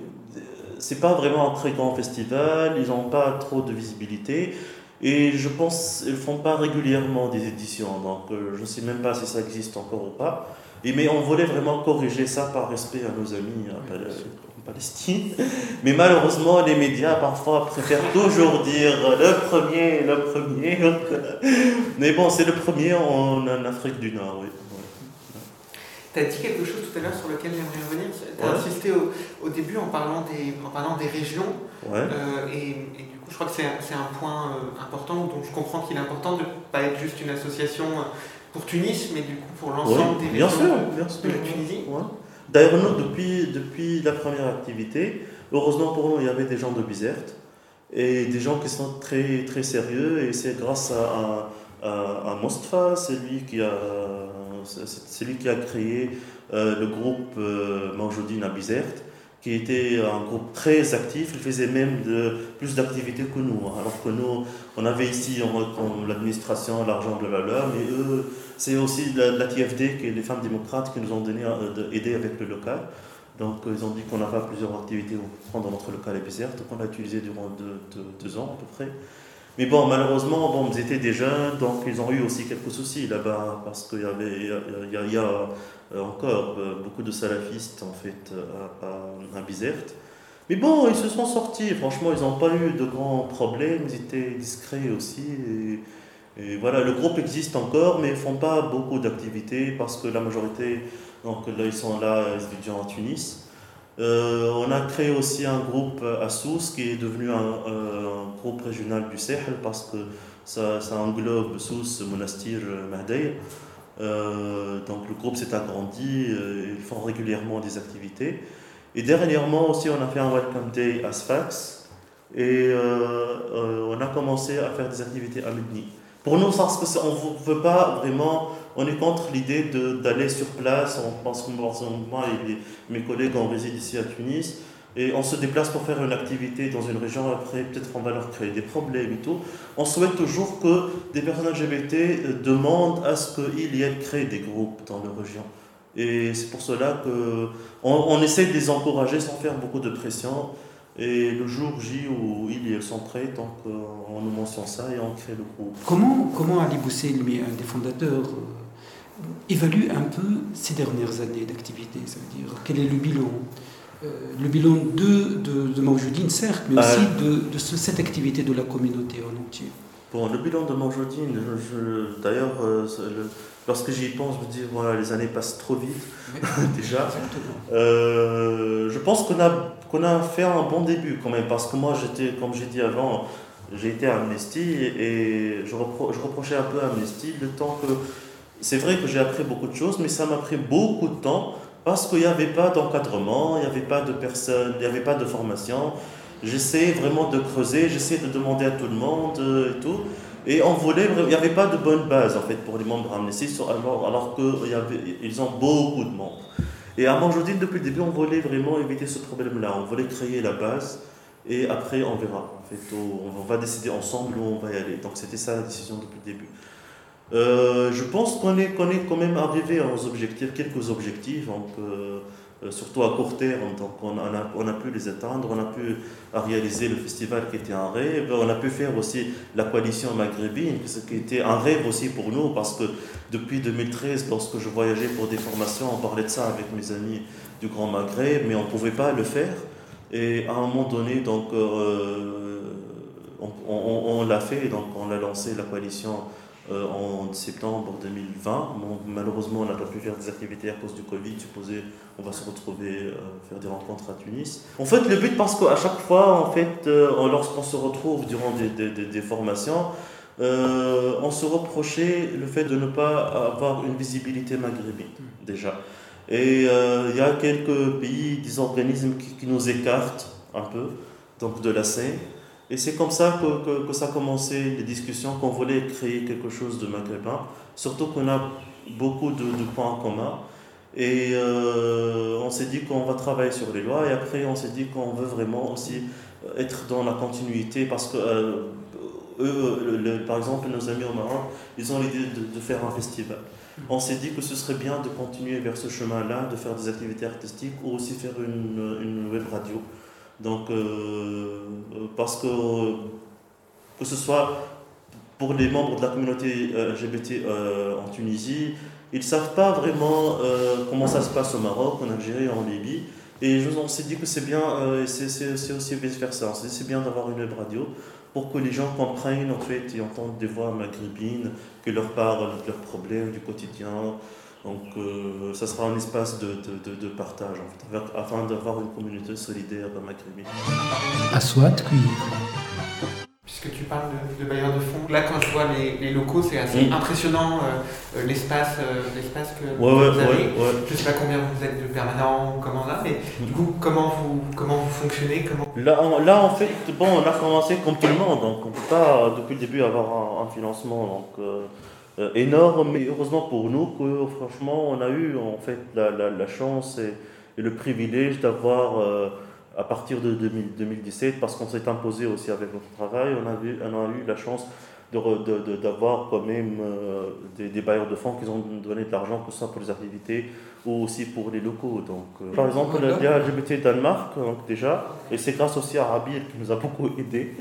c'est pas vraiment un très grand festival, ils n'ont pas trop de visibilité. Et je pense qu'ils font pas régulièrement des éditions, donc euh, je ne sais même pas si ça existe encore ou pas. Et, mais on voulait vraiment corriger ça par respect à nos amis à Pal- en Palestine. Mais malheureusement, les médias parfois préfèrent toujours dire le premier, le premier. Euh, mais bon, c'est le premier en, en Afrique du Nord, oui. Tu as dit quelque chose tout à l'heure sur lequel j'aimerais revenir. Tu as Ouais. insisté au, au début en parlant des, en parlant des régions. Ouais. Euh, et, et du coup, je crois que c'est un- point euh, important, donc je comprends qu'il est important de ne pas être juste une association euh, pour Tunis, mais du coup pour l'ensemble des bien régions sûr, de- la Tunisie. D'ailleurs, nous, depuis, depuis la première activité, heureusement pour nous, il y avait des gens de Bizerte et des gens qui sont très, très sérieux. Et c'est grâce à, à, à c'est lui qui a, c'est lui qui a créé euh, le groupe euh, Mawjoudine à Bizerte, qui était un groupe très actif. Il faisait même plus d'activités que nous. Alors que nous, on avait ici l'administration l'argent de la leur, mais eux, c'est aussi la, TFD, qui les femmes démocrates, qui nous ont donné, euh, aidé avec le local. Donc euh, ils ont dit qu'on n'a pas plusieurs activités au- dans notre local à Bizerte, qu'on a utilisé durant deux ans à peu près. Mais bon, malheureusement, bon, ils étaient des jeunes, donc ils ont eu aussi quelques soucis là-bas, parce qu'il y avait il y a, y a- euh, encore euh, beaucoup de salafistes en fait à, à, à Bizerte. Mais bon, ils se sont sortis, franchement, ils n'ont pas eu de grands problèmes, ils étaient discrets aussi. Et, et voilà, le groupe existe encore, mais ils ne font pas beaucoup d'activités parce que la majorité, donc là, ils sont là, étudiants à Tunis. Euh, on a créé aussi un groupe à Sousse qui est devenu un, euh, groupe régional du Sahel parce que ça, englobe Sousse, Monastir, Mahdaï. Euh, donc le groupe s'est agrandi, ils font régulièrement des activités. Et dernièrement aussi, on a fait un Welcome Day à Sfax et on a commencé à faire des activités à Medni. Pour nous, parce que c'est- on ne veut pas vraiment, on est contre l'idée d'aller sur place. On pense que moi et mes collègues, on réside ici à Tunis et on se déplace pour faire une activité dans une région. Après, peut-être qu'on va leur créer des problèmes et tout. On souhaite toujours que des personnes LGBT euh, demandent à ce qu'ils y ait créé des groupes dans leur région. Et c'est pour cela que on, on essaie de les encourager sans faire beaucoup de pression. Et le jour J où et elles sont prêts, donc euh, on nous mentionne ça et on crée le groupe. Comment, comment Ali Bousselmi, un des fondateurs, euh, évalue un peu ces dernières années d'activité Ça veut dire, quel est le bilan Euh, Le bilan de, de, de certes, mais aussi Euh. de, de ce- cette activité de la communauté en entier. Bon, le bilan de Manjodine, d'ailleurs, euh, lorsque j'y pense, je me dis, voilà, les années passent trop vite, déjà. Euh, je pense qu'on a, qu'on a fait un bon début quand même, parce que moi, j'étais, comme j'ai dit avant, j'ai été à Amnesty et je, repro- je reprochais un peu à Amnesty le temps que. C'est vrai que j'ai appris beaucoup de choses, mais ça m'a pris beaucoup de temps parce qu'il n'y avait pas d'encadrement, il n'y avait pas de personnes, il n'y avait pas de formation. J'essayais vraiment de creuser, j'essayais de demander à tout le monde euh, et tout. Et on voulait, il n'y avait pas de bonne base en fait pour les membres Amnesty, alors, alors qu'ils ont beaucoup de membres. Et à Manjodine, depuis le début, on voulait vraiment éviter ce problème-là. On voulait créer la base et après, on verra. En fait, on va décider ensemble où on va y aller. Donc, c'était ça la décision depuis le début. Euh, je pense qu'on est, qu'on est quand même arrivé aux objectifs, quelques objectifs. Donc, euh, surtout à court terme. Donc on a, on a pu les atteindre, on a pu réaliser le festival qui était un rêve, on a pu faire aussi la coalition maghrébine, ce qui était un rêve aussi pour nous, parce que depuis 2013, lorsque je voyageais pour des formations, on parlait de ça avec mes amis du Grand Maghreb, mais on ne pouvait pas le faire. Et à un moment donné, donc, euh, on, on l'a fait, donc on a lancé la coalition en septembre 2020. malheureusement, on n'a pas pu faire des activités à cause du Covid. Supposé, on va se retrouver, euh, faire des rencontres à Tunis. En fait, le but, parce qu'à chaque fois, en fait, euh, lorsqu'on se retrouve durant des, des, des formations, on se reprochait le fait de ne pas avoir une visibilité maghrébine, déjà. Et il y a quelques pays, des organismes qui, qui, nous écartent un peu donc de la scène. Et c'est comme ça que, que, ça a commencé, les discussions, qu'on voulait créer quelque chose de maghrébin, surtout qu'on a beaucoup de, points en commun. Et euh, on s'est dit qu'on va travailler sur les lois, et après on s'est dit qu'on veut vraiment aussi être dans la continuité, parce que euh, eux, par exemple, nos amis au Maroc, ils ont l'idée de, de, faire un festival. On s'est dit que ce serait bien de continuer vers ce chemin-là, de faire des activités artistiques ou aussi faire une, une web radio. Donc, euh, parce que, que ce soit pour les membres de la communauté euh, LGBT euh, en Tunisie, ils ne savent pas vraiment comment ça se passe au Maroc, en Algérie, en Libye. Et je, on s'est dit que c'est bien, c'est aussi vice-versa. c'est bien d'avoir une web radio pour que les gens comprennent en fait et entendent des voix maghrébines qui leur parlent de leurs problèmes du quotidien, donc, euh, ça sera un espace de, de, de, partage, en fait, afin d'avoir une communauté solidaire dans Maghrébine. Aswat Puisque tu parles de, de bailleurs de fonds, là quand je vois les, les locaux, c'est assez impressionnant euh, euh, l'espace, l'espace que vous avez. je ne sais pas combien vous êtes de permanents, comment là, mais mm. du coup, comment vous, comment vous fonctionnez comment... là, là, en fait, bon, on a commencé comme tout le monde, donc on ne peut pas depuis le début avoir un, un financement. Donc, euh, énorme, mais heureusement pour nous que franchement on a eu en fait la, la, chance et, le privilège d'avoir euh, à partir de 2017, parce qu'on s'est imposé aussi avec notre travail, on a, eu, on a eu la chance d'avoir de, de, quand même euh, des, des, bailleurs de fonds qui ont donné de l'argent, que ce soit pour les activités ou aussi pour les locaux. Donc, par exemple, il y a LGBT Danemark donc, déjà, et c'est grâce aussi à Rabir qui nous a beaucoup aidé.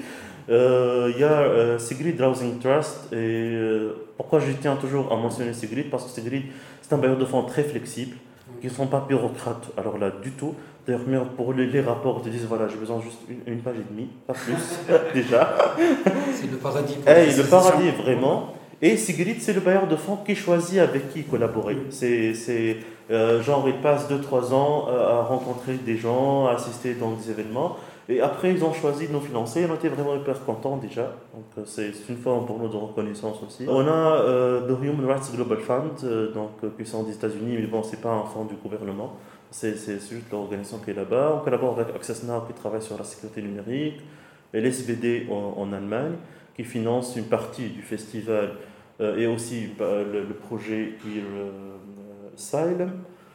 Euh, il y a euh, Sigrid Housing Trust. Et euh, pourquoi je tiens toujours à mentionner Sigrid Parce que Sigrid, c'est un bailleur de fonds très flexible, qui ne sont pas bureaucrates. Alors là, du tout. D'ailleurs, pour les, rapports, ils disent voilà, j'ai besoin juste une, page et demie, pas plus, déjà. C'est le paradis. Hey, le paradis, vraiment. Et Sigrid, c'est le bailleur de fonds qui choisit avec qui collaborer. C'est, c'est genre, il passe 2-3 ans à rencontrer des gens, à assister dans des événements. Et après, ils ont choisi de nous financer. On était vraiment hyper contents déjà. Donc, euh, c'est une forme pour nous de reconnaissance aussi. On a euh, le Human Rights Global Fund, euh, donc, qui sont des États-Unis, mais bon, c'est pas un fonds du gouvernement. C'est juste l'organisation qui est là-bas. On collabore avec Access Now qui travaille sur la sécurité numérique. Et l'SVD en, Allemagne, qui finance une partie du festival et aussi bah, le, projet qui Asylum.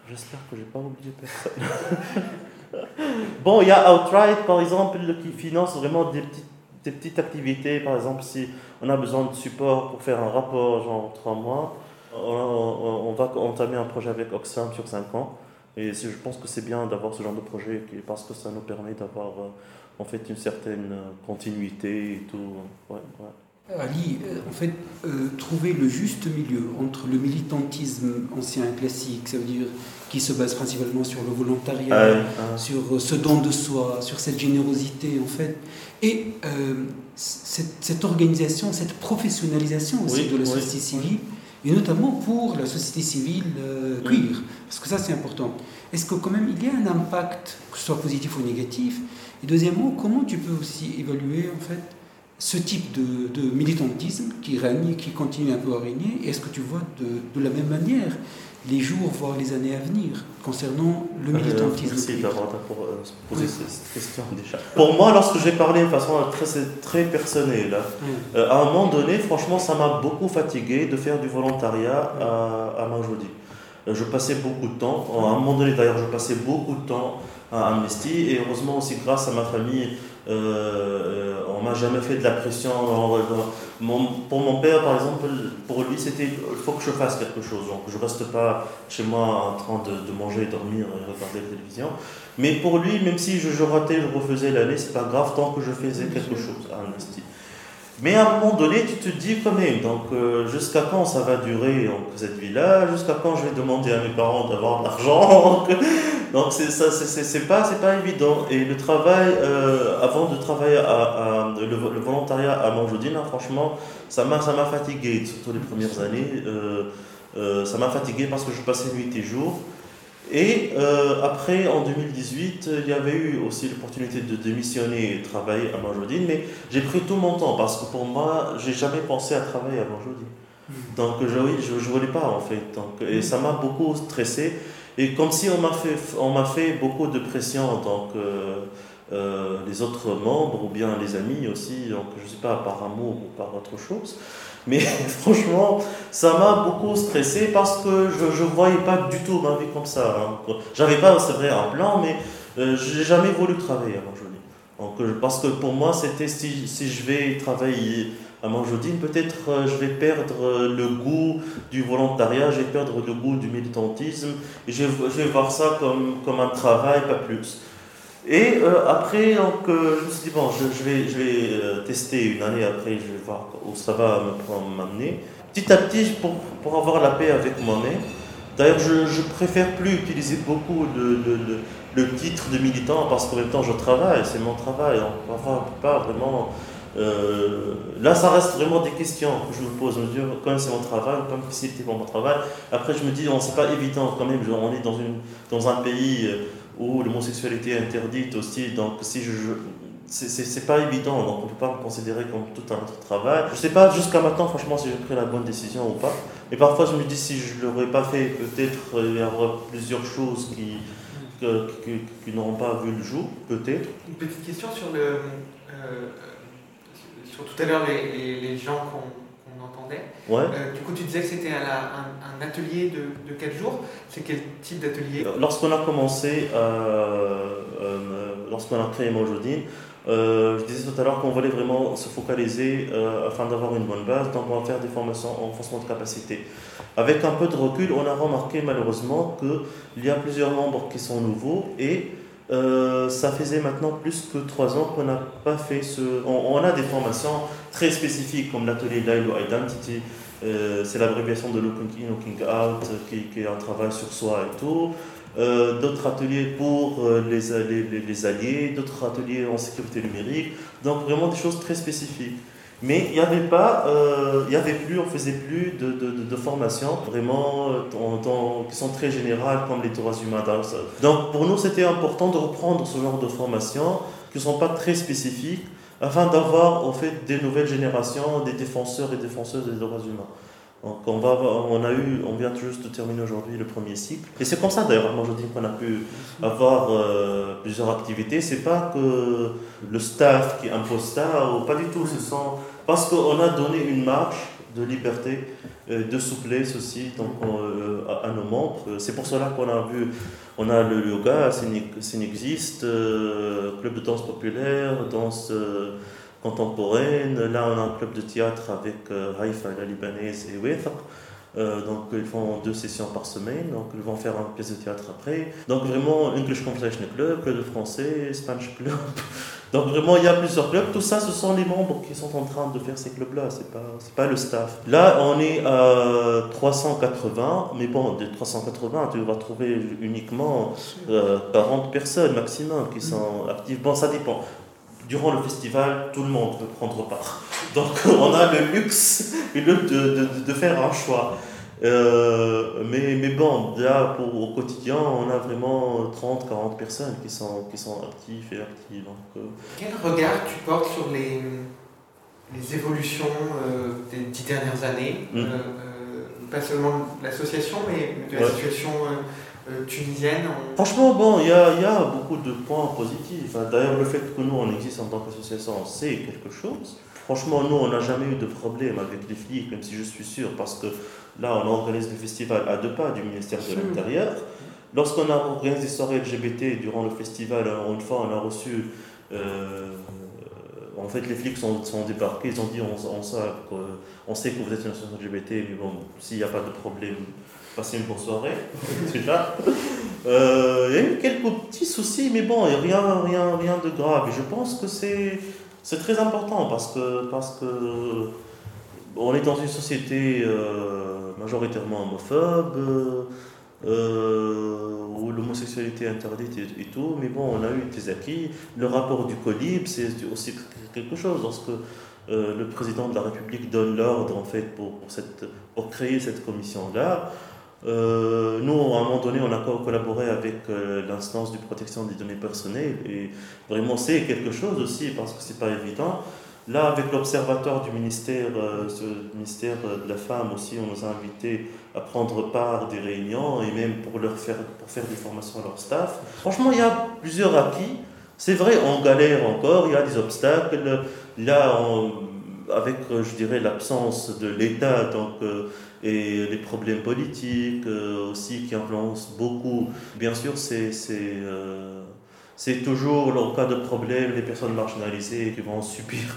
J'espère que je n'ai pas oublié personne. bon, il y a Outright, par exemple, qui finance vraiment des petites, des petites activités. Par exemple, si on a besoin de support pour faire un rapport, genre trois mois, on, va entamer un projet avec Oxfam sur cinq ans. Et je pense que c'est bien d'avoir ce genre de projet parce que ça nous permet d'avoir euh, en fait une certaine euh, continuité et tout. Ouais. Ali, euh, en fait, euh, trouver le juste milieu entre le militantisme ancien et classique, ça veut dire qui se base principalement sur le volontariat, sur euh, ce don de soi, sur cette générosité, en fait, et cette, organisation, cette professionnalisation aussi de la société civile, et notamment pour la société civile queer, parce que ça c'est important. Est-ce que quand même il y a un impact, que ce soit positif ou négatif? Et deuxièmement, comment tu peux aussi évaluer en fait ce type de, militantisme qui règne, qui continue un peu à régner? Est-ce que tu vois de, de, la même manière les jours, voire les années à venir, concernant le euh, militantisme Merci d'avoir euh, posé cette question déjà. Pour moi, lorsque j'ai parlé de façon très, très personnelle, euh, à un moment donné, franchement, ça m'a beaucoup fatigué de faire du volontariat à, à je passais beaucoup de temps. À un moment donné, d'ailleurs, je passais beaucoup de temps à Amnesty. Et heureusement aussi, grâce à ma famille, euh, on m'a jamais fait de la pression. pour mon père, par exemple, pour lui, c'était il faut que je fasse quelque chose. Donc, je reste pas chez moi en train de, de manger, dormir et regarder la télévision. Mais pour lui, même si je, je ratais, je refaisais l'année, c'est pas grave tant que je faisais quelque chose à Amnesty. Mais à un moment donné, tu te dis même, donc euh, jusqu'à quand ça va durer donc, cette vie-là? Jusqu'à quand je vais demander à mes parents d'avoir de l'argent? Donc c'est ça, c'est pas, c'est pas évident. Et le travail, euh, avant de travailler à, le, volontariat à Manjoudine, hein, franchement, ça m'a, ça m'a fatigué, surtout les premières années. Euh, ça m'a fatigué parce que je passais nuit et jour. Et euh, après, en 2018, il y avait eu aussi l'opportunité de démissionner et travailler à Manjodine, mais j'ai pris tout mon temps parce que pour moi, j'ai jamais pensé à travailler à Manjodine. Hmm. Donc, je, oui, je ne voulais pas en fait. Donc, et ça m'a beaucoup stressé. Et comme si on m'a fait, on fait beaucoup de pression, donc euh, euh, les autres membres ou bien les amis aussi, donc je ne sais pas, par amour ou par autre chose. Mais franchement, ça m'a beaucoup stressé parce que je ne voyais pas du tout ma vie comme ça. Hein. J'avais pas, c'est vrai, un plan, mais euh, je n'ai jamais voulu travailler à Manjodine. Euh, parce que pour moi, c'était si, je vais travailler à Manjodine, peut-être euh, je vais perdre le goût du volontariat, je vais perdre le goût du militantisme, je, je vais voir ça comme un travail, pas plus. Et euh, après, donc, euh, je me suis dit, bon, je, vais, je vais euh, tester une année après, je vais voir où ça va m'amener. Petit à petit, pour, pour avoir la paix avec moi-même, d'ailleurs, je, je préfère plus utiliser beaucoup de, le titre de militant parce qu'en même temps, je travaille, c'est mon travail. On ne peut pas vraiment. là, ça reste vraiment des questions que je me pose. Je me dis, quand c'est mon travail, comme c'était pour mon travail. Après, je me dis, c'est pas évident quand même. On est dans, une, dans un pays où l'homosexualité interdite aussi. Donc, si je, c'est pas évident, donc on peut pas me considérer comme tout un autre travail. Je sais pas jusqu'à maintenant, franchement, si j'ai pris la bonne décision ou pas. Mais parfois, je me dis, si je l'aurais pas fait, peut-être il y aura plusieurs choses qui, qui, n'auront pas vu le jour, peut-être. Une petite question sur le. Euh, sur tout à l'heure, les, les, gens qu'on Ouais. Euh, du coup, tu disais que c'était un, atelier de, de 4 jours. C'est quel type d'atelier? Euh, Lorsqu'on a commencé, euh, lorsqu'on a créé Mojodine, je disais tout à l'heure qu'on voulait vraiment se focaliser afin d'avoir une bonne base, donc on va faire des formations en renforcement de capacité. Avec un peu de recul, on a remarqué malheureusement qu'il y a plusieurs membres qui sont nouveaux et euh, ça faisait maintenant plus que trois ans qu'on n'a pas fait ce. On, a des formations très spécifiques comme l'atelier Lilo Identity, euh, c'est l'abréviation de Looking In, Looking Out, qui, est un travail sur soi et tout. Euh, d'autres ateliers pour les, les alliés, d'autres ateliers en sécurité numérique. Donc vraiment des choses très spécifiques. Mais il n'y avait pas, euh, il y avait plus, on faisait plus de, de, de, formations vraiment euh, qui sont très générales comme les droits humains. Donc pour nous, c'était important de reprendre ce genre de formations qui ne sont pas très spécifiques afin d'avoir en fait des nouvelles générations, des défenseurs et défenseuses des droits humains. Donc on, va, on, a eu, on vient juste de terminer aujourd'hui le premier cycle. Et c'est comme ça d'ailleurs, moi je dis qu'on a pu avoir euh, plusieurs activités. C'est pas que le staff qui impose ça, ou pas du tout. Ce sont, parce qu'on a donné une marche de liberté, euh, de souplesse aussi donc, euh, à, nos membres. C'est pour cela qu'on a vu, on a le yoga, existe club de danse populaire, danse contemporaine. Là, on a un club de théâtre avec euh, la libanaise, et Wethaq. Euh, donc ils font deux sessions par semaine, donc ils vont faire une pièce de théâtre après. Donc vraiment English Conversation Club, club de français, Spanish Club. Donc vraiment il y a plusieurs clubs. Tout ça, ce sont les membres qui sont en train de faire ces clubs-là. C'est pas c'est pas le staff. Là on est à 380, mais bon de 380 tu vas trouver uniquement 40 euh, personnes maximum qui sont actives. Bon ça dépend durant le festival, tout le monde peut prendre part. Donc on a le luxe, de, de, de faire un choix. Euh, mais, mais bon, là, pour, au quotidien, on a vraiment 30, 40 personnes qui sont, qui sont actives et actives. Donc, euh. Quel regard tu portes sur les, les évolutions euh, des dix dernières années? Mmh. Pas seulement de l'association, mais de la situation tunisienne Franchement, bon, il y a, y a, beaucoup de points positifs. D'ailleurs, le fait que nous, on existe en tant qu'association, c'est quelque chose. Franchement, nous, on n'a jamais eu de problème avec les flics, même si je suis sûr, parce que là, on organise le festival à deux pas du ministère de hmm. l'Intérieur. Lorsqu'on a organisé des soirées LGBT durant le festival, une fois, on a reçu. Euh, en fait, les flics sont, sont, débarqués, ils ont dit on, on, sait, on sait que vous êtes une association LGBT, mais bon, s'il n'y a pas de problème, passez une bonne soirée, déjà. Euh, il y a eu quelques petits soucis, mais bon, rien, rien, rien de grave. Et je pense que c'est, c'est très important parce que, parce que on est dans une société euh, majoritairement homophobe. Euh, où l'homosexualité est interdite et, tout, mais bon, on a eu des acquis. Le rapport du Colib, c'est aussi quelque chose. Lorsque euh, le président de la République donne l'ordre en fait pour, cette, pour créer cette commission-là, euh, nous, à un moment donné, on a collaboré avec l'instance de protection des données personnelles et vraiment c'est quelque chose aussi parce que c'est pas évident. Là, avec l'observatoire du ministère, euh, ministère de la Femme aussi, on nous a invités à prendre part des réunions et même pour, leur faire, pour faire des formations à leur staff. Franchement, il y a plusieurs acquis. C'est vrai, on galère encore, il y a des obstacles. Là, avec, euh, je dirais, l'absence de l'État donc, euh, et les problèmes politiques aussi qui influencent beaucoup, bien sûr, c'est c'est toujours, en cas de problème, les personnes marginalisées qui vont subir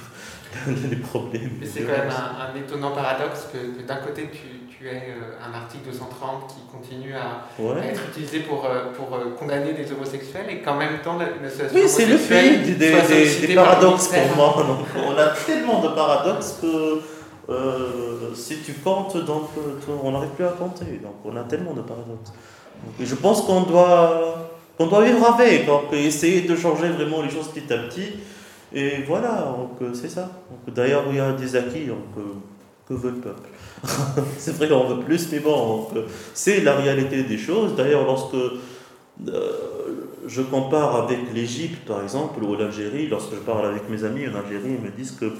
les problèmes. C'est quand même un, étonnant paradoxe que, d'un côté, tu, tu aies euh, un article 230 qui continue à, être utilisé pour, euh, pour euh, condamner des homosexuels et qu'en même temps, Oui, c'est le fait des, des, des paradoxes pour moi. on a tellement de paradoxes que si tu comptes, donc, on n'arrive plus à compter. Donc, on a tellement de paradoxes. je pense qu'on doit qu'on doit vivre avec, donc essayer de changer vraiment les choses petit à petit. Et voilà, donc c'est ça. D'ailleurs, il y a des acquis, donc, que veut le peuple? C'est vrai qu'on veut plus, mais bon, c'est la réalité des choses. D'ailleurs, lorsque euh, je compare avec l'Égypte, par exemple, ou l'Algérie, lorsque je parle avec mes amis en Algérie, ils me disent que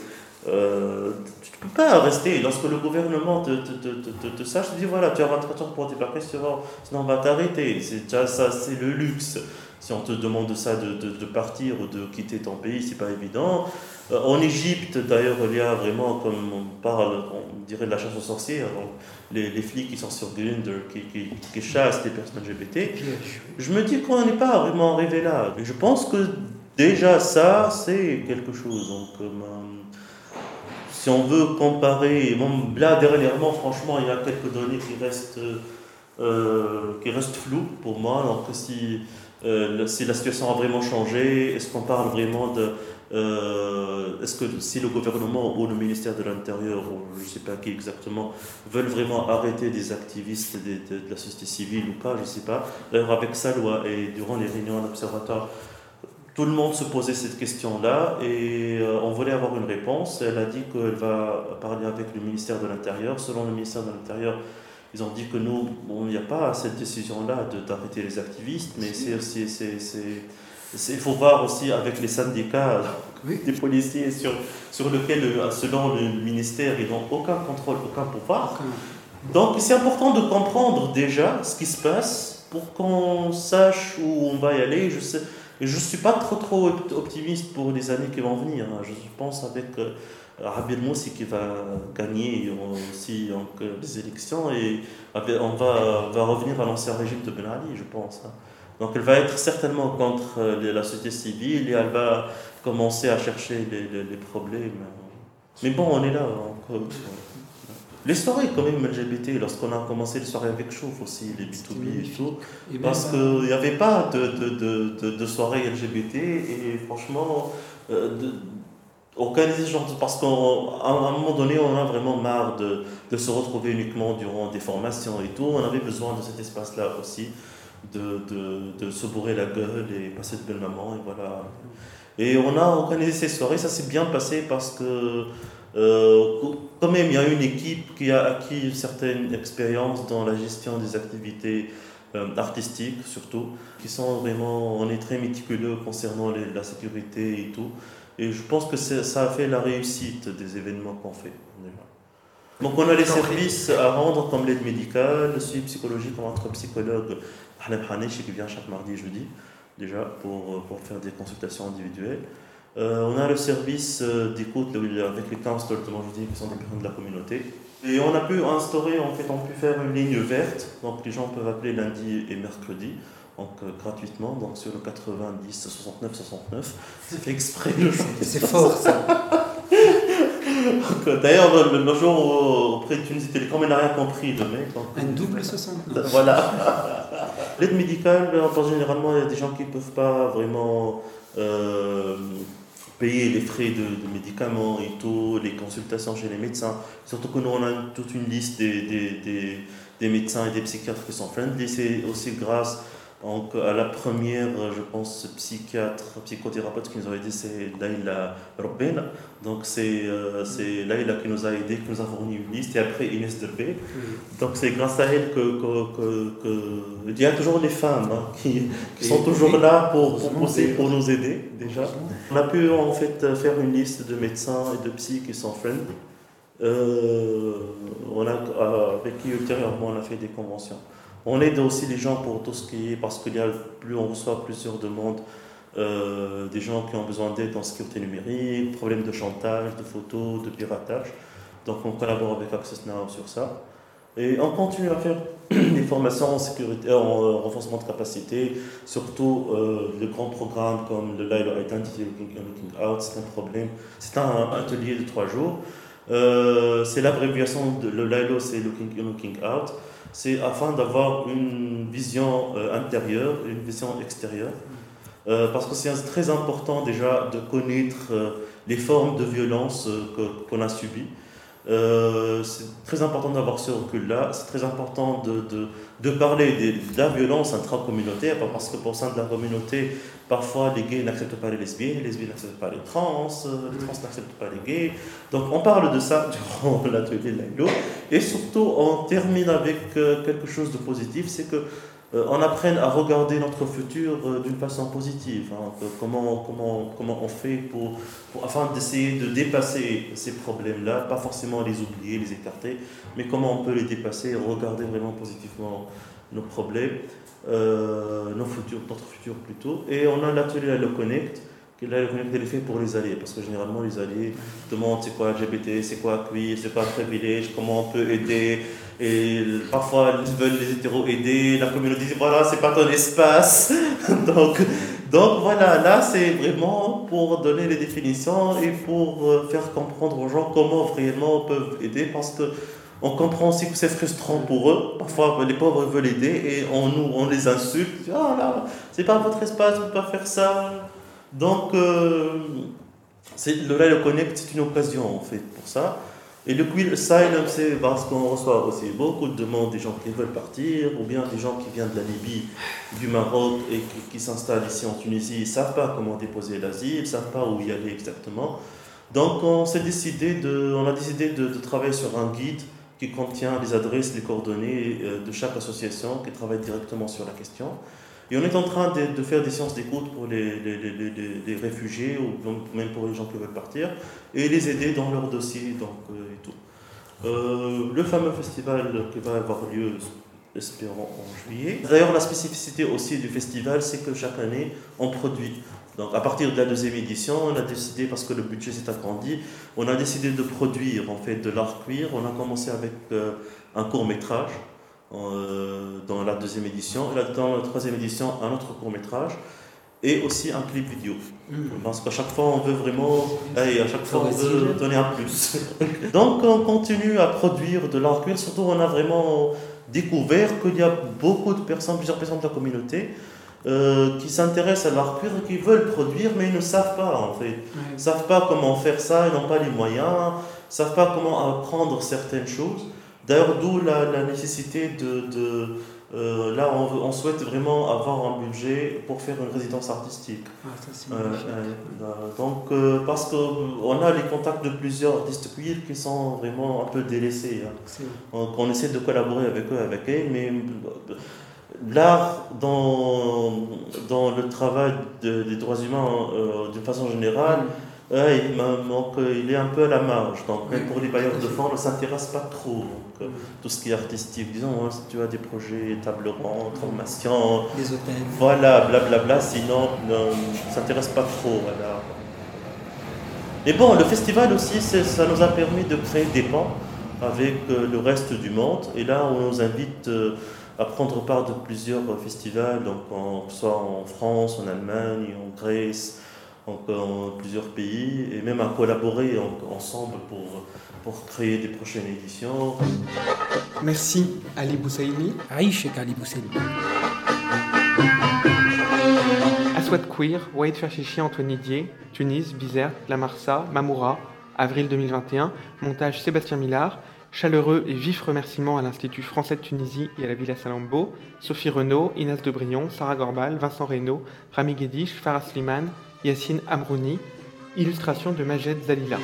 euh, tu ne peux pas rester. Lorsque le gouvernement te, te, te, te, sache, te dit voilà, tu as 24 heures pour débarquer, sinon on va t'arrêter. C'est ça, c'est le luxe. Si on te demande ça de, de, partir ou de quitter ton pays, c'est pas évident. Euh, en Égypte, d'ailleurs, il y a vraiment, comme on parle, on dirait de la chasse aux sorcières, les, les, flics qui sont sur Grindr, qui, qui, qui, chassent les personnes LGBT. Je me dis qu'on n'est pas vraiment arrivé là. Je pense que déjà ça, c'est quelque chose. Donc, euh, si on veut comparer, là dernièrement, franchement, il y a quelques données qui restent, euh, qui restent floues pour moi. Donc, si, euh, si la situation a vraiment changé, est-ce qu'on parle vraiment de. Euh, est-ce que si le gouvernement ou le ministère de l'Intérieur, ou je ne sais pas qui exactement, veulent vraiment arrêter des activistes de, de la société civile ou pas, je ne sais pas. D'ailleurs, avec sa loi et durant les réunions à l'Observatoire, tout le monde se posait cette question-là et euh, on voulait avoir une réponse. Elle a dit qu'elle va parler avec le ministère de l'Intérieur. Selon le ministère de l'Intérieur, ils ont dit que nous, il n'y a pas cette décision-là d'arrêter les activistes, mais c'est il faut voir aussi avec les syndicats des policiers sur, sur lesquels, euh, selon le ministère, ils n'ont aucun contrôle, aucun pouvoir. Donc c'est important de comprendre déjà ce qui se passe pour qu'on sache où on va y aller. Je sais, je ne suis pas trop, trop optimiste pour les années qui vont venir. Hein. Je pense avec euh, Rabi Moussi qui va gagner aussi donc, les élections et on va, revenir à l'ancien régime de Ben Ali, je pense. Hein. Donc elle va être certainement contre euh, la société civile et elle va commencer à chercher les, les, problèmes. Mais bon, on est là. Les soirées, quand même, LGBT, lorsqu'on a commencé les soirées avec Chouf aussi, les B2B et tout, parce qu'il n'y avait pas de, de, de, de, soirées LGBT et franchement, euh, organiser genre, parce qu'à un moment donné, on a vraiment marre de, de se retrouver uniquement durant des formations et tout, on avait besoin de cet espace-là aussi, de, de, de se bourrer la gueule et passer de belles moments et voilà. Et on a organisé ces soirées, ça s'est bien passé parce que euh, quand même, il y a une équipe qui a acquis une certaine expérience dans la gestion des activités euh, artistiques, surtout, qui sont vraiment, on est très méticuleux concernant la sécurité et tout. Et je pense que ça a fait la réussite des événements qu'on fait. Donc on a les services à rendre comme l'aide médicale, le suivi psychologique comme entre psychologue Halem Hanesh qui vient chaque mardi et jeudi déjà pour, pour faire des consultations individuelles. On a le service d'écoute avec les counselors de Moujdi qui sont des personnes de la communauté. Et on a pu instaurer, en fait, on a pu faire une ligne verte, donc les gens peuvent appeler lundi et mercredi, donc gratuitement, donc sur le 90 69 69. C'est fait exprès le C'est fort ça D'ailleurs, le, jour auprès de Tunisie Télécom, il n'a rien compris de mec. Un double 69. Voilà. L'aide médicale, généralement, il y a des gens qui ne peuvent pas vraiment euh, payer les frais de, médicaments et tout, les consultations chez les médecins. Surtout que nous, on a toute une liste des, médecins et des psychiatres qui sont friendly. C'est aussi grâce donc, à la première, je pense, psychiatre, psychothérapeute qui nous a aidé, c'est Laila Robben. Donc, c'est euh, Laila qui nous a aidé, qui nous a fourni une liste, et après Inès Derbé. Donc, c'est grâce à elle que, que, que, Il y a toujours les femmes hein, qui, qui sont toujours là pour, pour, pour nous aider, déjà. On a pu, en fait, faire une liste de médecins et de psy qui sont friendly. Euh, on a, avec qui, ultérieurement, on a fait des conventions. On aide aussi les gens pour tout ce qui est, parce qu'il plus, on reçoit plusieurs demandes, euh, des gens qui ont besoin d'aide en sécurité numérique, problèmes de chantage, de photos, de piratage. Donc on collabore avec Access Now sur ça. Et on continue à faire des formations en sécurité, en euh, renforcement de capacité, surtout euh, de grands programmes comme le Lilo Identity Looking, Out, c'est un problème. C'est un atelier de trois jours. c'est l'abréviation de le Lilo, c'est looking, looking Out c'est afin d'avoir une vision euh, intérieure une vision extérieure. Euh, parce que c'est très important déjà de connaître euh, les formes de violence qu'on a subies. C'est très important d'avoir ce recul-là. C'est très important de, de, de parler de, la violence intracommunautaire, parce que pour sein de la communauté, Parfois, les gays n'acceptent pas les lesbiennes, les lesbiennes n'acceptent pas les trans, euh, les trans n'acceptent pas les gays. Donc, on parle de ça durant l'atelier de l'Aïlo. Et surtout, on termine avec euh, quelque chose de positif c'est que euh, on apprenne à regarder notre futur d'une façon positive. Hein. comment, comment, on fait pour, afin d'essayer de dépasser ces problèmes-là, pas forcément les oublier, les écarter, mais comment on peut les dépasser regarder vraiment positivement nos problèmes. Euh, notre futur plutôt. Et on a l'atelier Le Connect, qui est fait pour les alliés, parce que généralement les alliés demandent c'est quoi LGBT, c'est quoi QI, c'est quoi privilège, comment on peut aider. Et parfois ils veulent les hétéros aider, la communauté dit voilà, c'est pas ton espace. donc, donc voilà, là c'est vraiment pour donner les définitions et pour euh, faire comprendre aux gens comment réellement on peut aider, parce que on comprend aussi que c'est frustrant pour eux. Parfois, les pauvres veulent aider et on, nous, on les insulte. Ah là, c'est pas votre espace, vous pouvez pas faire ça. Donc, euh, le le Connect, c'est une occasion en fait pour ça. Et le Queer Asylum, c'est parce qu'on reçoit aussi beaucoup de demandes des gens qui veulent partir, ou bien des gens qui viennent de la Libye, du Maroc et qui, s'installent ici en Tunisie, ils ne savent pas comment déposer l'asile, ils ne savent pas où y aller exactement. Donc on s'est décidé de, on a décidé de travailler sur un guide qui contient les adresses, les coordonnées euh, de chaque association qui travaille directement sur la question. Et on est en train de, faire des séances d'écoute pour les, les, les, les, réfugiés ou même pour les gens qui veulent partir et les aider dans leur dossier donc, euh, et tout. Euh, le fameux festival qui va avoir lieu, espérons, en juillet. D'ailleurs, la spécificité aussi du festival, c'est que chaque année, on produit. Donc à partir de la deuxième édition, on a décidé, parce que le budget s'est agrandi, on a décidé de produire en fait de l'art cuir. On a commencé avec euh, un court métrage euh, dans la deuxième édition, et là, dans la troisième édition, un autre court métrage et aussi un clip vidéo. Mmh. Parce qu'à chaque fois, on veut vraiment, à chaque fois, on veut donner un plus. Donc, on continue à produire de l'art cuir. Surtout, on a vraiment découvert qu'il y a beaucoup de personnes, plusieurs personnes de la communauté, euh, qui s'intéressent à l'art cuir et qui veulent produire, mais ils ne savent pas en fait. Ils ne savent pas comment faire ça, ils n'ont pas les moyens, ils ne savent pas comment apprendre certaines choses. D'ailleurs, d'où la, la, nécessité de... de euh, là, on, on, souhaite vraiment avoir un budget pour faire une résidence artistique. Ah, euh, donc, parce qu'on a les contacts de plusieurs artistes qui sont vraiment un peu délaissés. Hein. On, on, essaie de collaborer avec eux, avec eux, mais l'art dans, dans le travail des droits humains euh, d'une façon générale, mm. Il, est un peu à la marge. Donc, pour les bailleurs de fonds, on ne s'intéresse pas trop. Donc, euh, tout ce qui est artistique, disons, hein, si tu as des projets, table ronde, formation, les hôtels. Voilà, blablabla, bla, bla, sinon, on ne s'intéresse pas trop à l'art. Mais bon, le festival aussi, ça nous a permis de créer des ponts avec euh, le reste du monde. Et là, on nous invite euh, à prendre part de plusieurs festivals, donc soit en France, en Allemagne, en Grèce, en, plusieurs pays, et même à collaborer ensemble pour, pour créer des prochaines éditions. Merci Ali Boussaïli. Aïchek Ali Boussaïli. Aswad Queer, Wade Ferchichi, Antoine Dier, Tunis, Bizerte, La Marsa, Mamoura, avril 2021, montage Sébastien Millard, chaleureux et vif remerciements à l'Institut français de Tunisie et à la Villa Salambo, Sophie Renaud, Inès Debrion, Sarah Gorbal, Vincent Reynaud, Rami Guédiche, Farah Slimane, Yassine Amrouni, illustration de Majed Zalila.